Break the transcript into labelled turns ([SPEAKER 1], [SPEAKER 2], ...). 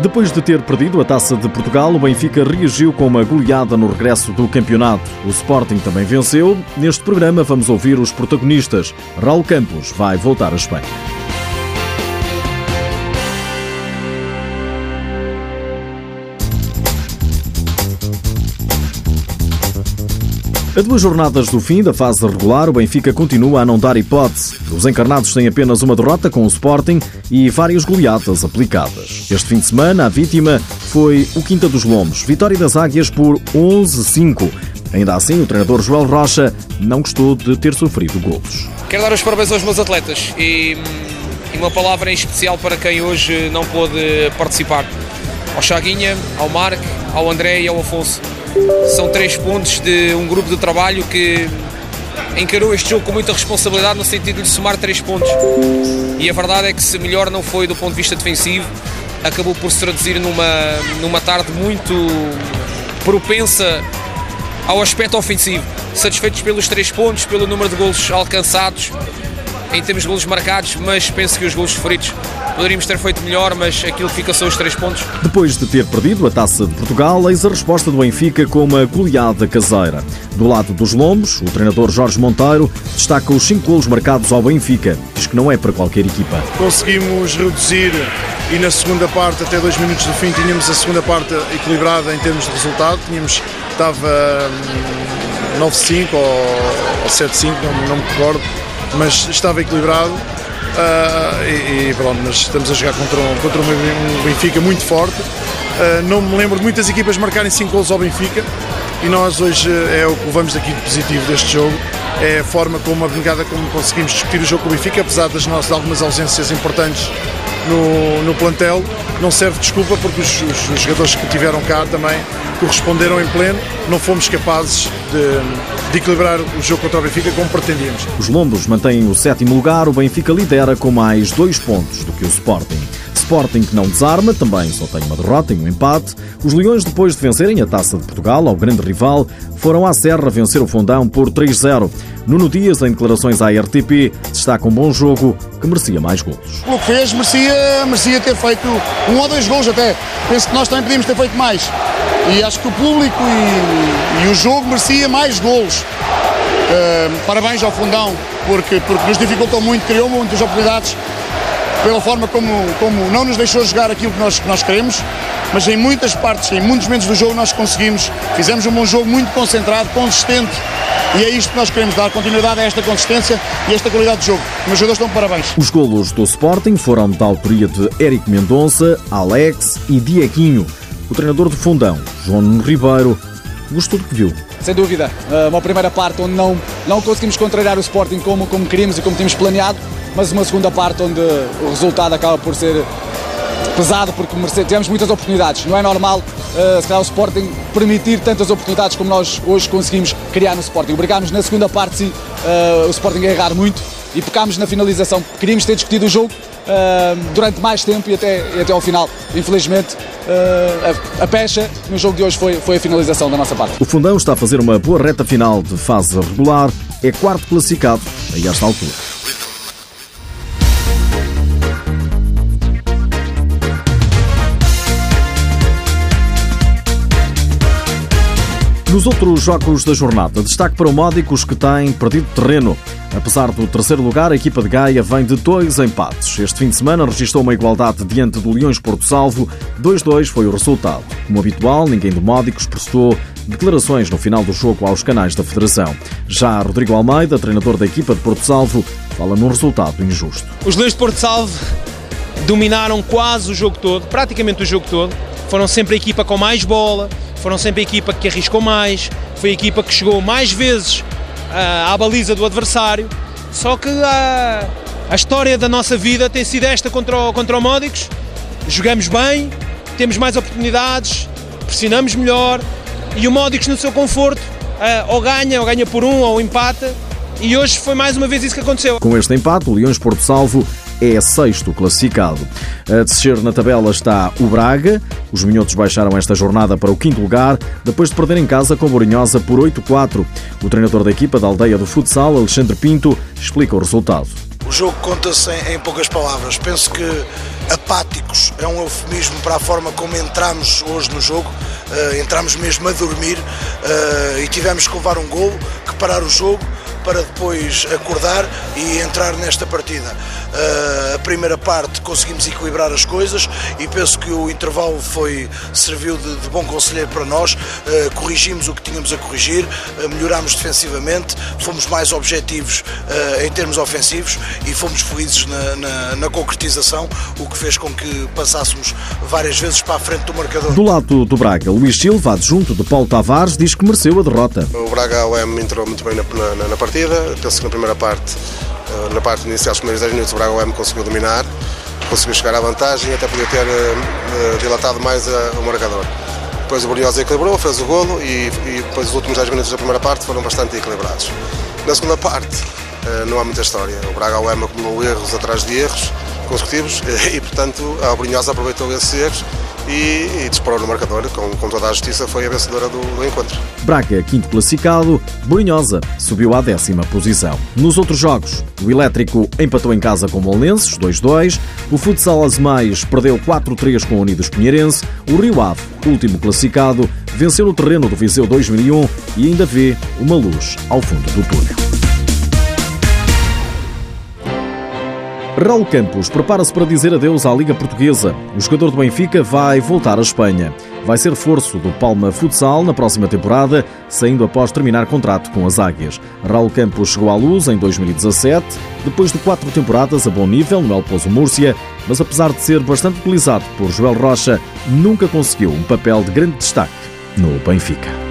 [SPEAKER 1] Depois de ter perdido a Taça de Portugal, o Benfica reagiu com uma goleada no regresso do campeonato. O Sporting também venceu. Neste programa vamos ouvir os protagonistas. Raul Campos vai voltar à Espanha. A duas jornadas do fim da fase regular, o Benfica continua a não dar hipótese. Os encarnados têm apenas uma derrota com o Sporting e várias goleadas aplicadas. Este fim de semana, a vítima foi o Quinta dos Lombos, vitória das Águias por 11-5. Ainda assim, o treinador Joel Rocha não gostou de ter sofrido golos.
[SPEAKER 2] Quero dar os parabéns aos meus atletas e, e uma palavra em especial para quem hoje não pôde participar. Ao Chaguinha, ao Marco, ao André e ao Afonso são três pontos de um grupo de trabalho que encarou este jogo com muita responsabilidade no sentido de somar três pontos. E a verdade é que se melhor não foi do ponto de vista defensivo, acabou por se traduzir numa, numa tarde muito propensa ao aspecto ofensivo. Satisfeitos pelos três pontos, pelo número de golos alcançados, em termos de golos marcados, mas penso que os golos sofridos poderíamos ter feito melhor, mas aquilo fica só os três pontos.
[SPEAKER 1] Depois de ter perdido a taça de Portugal, eis a resposta do Benfica com uma goleada caseira. Do lado dos Lombos, o treinador Jorge Monteiro destaca os cinco golos marcados ao Benfica. Diz que não é para qualquer equipa.
[SPEAKER 3] Conseguimos reduzir e na segunda parte, até dois minutos do fim, tínhamos a segunda parte equilibrada em termos de resultado. Tínhamos, estava 9-5 ou, ou 7-5, não, não me recordo, mas estava equilibrado Uh, e, e, pronto, mas estamos a jogar contra um, contra um Benfica muito forte. Uh, não me lembro de muitas equipas marcarem 5 gols ao Benfica e nós hoje é o que levamos daqui de positivo deste jogo. É a forma como a brincada como conseguimos discutir o jogo com o Benfica, apesar das nossas algumas ausências importantes no, no plantel. Não serve desculpa porque os, os, os jogadores que tiveram cá também corresponderam em pleno, não fomos capazes de, de, equilibrar o jogo contra o Benfica como pretendíamos.
[SPEAKER 1] Os Lombos mantêm o sétimo lugar, o Benfica lidera com mais dois pontos do que o Sporting. Sporting que não desarma, também só tem uma derrota e um empate. Os Leões, depois de vencerem a Taça de Portugal ao grande rival, foram à Serra vencer o Fundão por 3-0. Nuno Dias, em declarações à RTP, destaca um bom jogo que merecia mais golos.
[SPEAKER 4] O que fez merecia, merecia ter feito um ou dois golos até. Penso que nós também podíamos ter feito mais. E acho que o público e, e o jogo merecia mais golos. Uh, parabéns ao Fundão, porque, porque nos dificultou muito, criou muitas oportunidades pela forma como, como não nos deixou jogar aquilo que nós, que nós queremos, mas em muitas partes, em muitos momentos do jogo nós conseguimos, fizemos um bom jogo muito concentrado, consistente, e é isto que nós queremos dar continuidade a esta consistência e esta qualidade de jogo. Meus jogadores estão de parabéns.
[SPEAKER 1] Os golos do Sporting foram da autoria de Eric Mendonça, Alex e Dieguinho. O treinador do Fundão, João Ribeiro, gostou do que viu.
[SPEAKER 5] Sem dúvida, uma primeira parte onde não, não conseguimos contrariar o Sporting como, como queríamos e como tínhamos planeado, mas uma segunda parte onde o resultado acaba por ser pesado porque tivemos muitas oportunidades. Não é normal, uh, se calhar, o Sporting permitir tantas oportunidades como nós hoje conseguimos criar no Sporting. Obrigámos na segunda parte, sim, uh, o Sporting a errar muito e pecámos na finalização. Queríamos ter discutido o jogo uh, durante mais tempo e até, e até ao final. Infelizmente, a, a, pecha no jogo de hoje foi, foi a finalização da nossa parte.
[SPEAKER 1] O Fundão está a fazer uma boa reta final de fase regular, é quarto classificado a esta altura. Nos outros jogos da jornada, destaque para o Módicos que tem perdido terreno. Apesar do terceiro lugar, a equipa de Gaia vem de dois empates. Este fim de semana registrou uma igualdade diante do Leões Porto Salvo. 2-2 foi o resultado. Como habitual, ninguém do Módicos prestou declarações no final do jogo aos canais da Federação. Já Rodrigo Almeida, treinador da equipa de Porto Salvo, fala num resultado injusto.
[SPEAKER 6] Os Leões de Porto Salvo dominaram quase o jogo todo, praticamente o jogo todo. Foram sempre a equipa com mais bola, foram sempre a equipa que arriscou mais, foi a equipa que chegou mais vezes uh, à baliza do adversário. Só que a, a história da nossa vida tem sido esta contra o, contra o Módicos. Jogamos bem, temos mais oportunidades, pressionamos melhor e o Módicos no seu conforto uh, ou ganha, ou ganha por um, ou empata. E hoje foi mais uma vez isso que aconteceu.
[SPEAKER 1] Com este empate, o Leões Porto Salvo é sexto classificado. A descer na tabela está o Braga. Os minhotos baixaram esta jornada para o quinto lugar, depois de perder em casa com Borinhosa por 8-4. O treinador da equipa da aldeia do futsal, Alexandre Pinto, explica o resultado.
[SPEAKER 7] O jogo conta-se em, em, poucas palavras. Penso que apáticos é um eufemismo para a forma como entramos hoje no jogo. Uh, entramos mesmo a dormir uh, e tivemos que levar um gol, que parar o jogo para depois acordar e entrar nesta partida. Uh, a primeira parte conseguimos equilibrar as coisas e penso que o intervalo foi serviu de, de bom conselheiro para nós. Uh, corrigimos o que tínhamos a corrigir, uh, melhorámos defensivamente, fomos mais objetivos em termos ofensivos e fomos felizes na, na, na, concretização, o que fez com que passássemos várias vezes para a frente do marcador.
[SPEAKER 1] Do lado do Braga, Luís Silva, adjunto de Paulo Tavares, diz que mereceu a derrota.
[SPEAKER 8] O Braga OM entrou muito bem na, na, na partida partida. Penso que na primeira parte, eh, na parte inicial, os primeiros 10 minutos, o Braga OM conseguiu dominar, conseguiu chegar à vantagem e até podia ter eh, eh, dilatado mais o marcador. Depois o Brunhosa equilibrou, fez o golo e, e depois os últimos 10 minutos da primeira parte foram bastante equilibrados. Na segunda parte, não há muita história. O Braga OM acumulou erros atrás de erros consecutivos e, portanto, a Brunhosa aproveitou esses erros e, e disparou no marcador, com, com, toda a justiça, foi a vencedora do, do encontro.
[SPEAKER 1] Braga, quinto classificado, Borinhosa subiu à décima posição. Nos outros jogos, o Elétrico empatou em casa com o Molnenses, 2-2, o Futsal Azemais perdeu 4-3 com o Unidos Pinheirense, o Rio Ave, último classificado, venceu no terreno do Viseu 2001 e ainda vê uma luz ao fundo do túnel. Raul Campos prepara-se para dizer adeus à Liga Portuguesa. O jogador do Benfica vai voltar à Espanha. Vai ser reforço do Palma Futsal na próxima temporada, saindo após terminar contrato com as Águias. Raul Campos chegou à luz em 2017, depois de quatro temporadas a bom nível no El Pozo Múrcia, mas apesar de ser bastante utilizado por Joel Rocha, nunca conseguiu um papel de grande destaque no Benfica.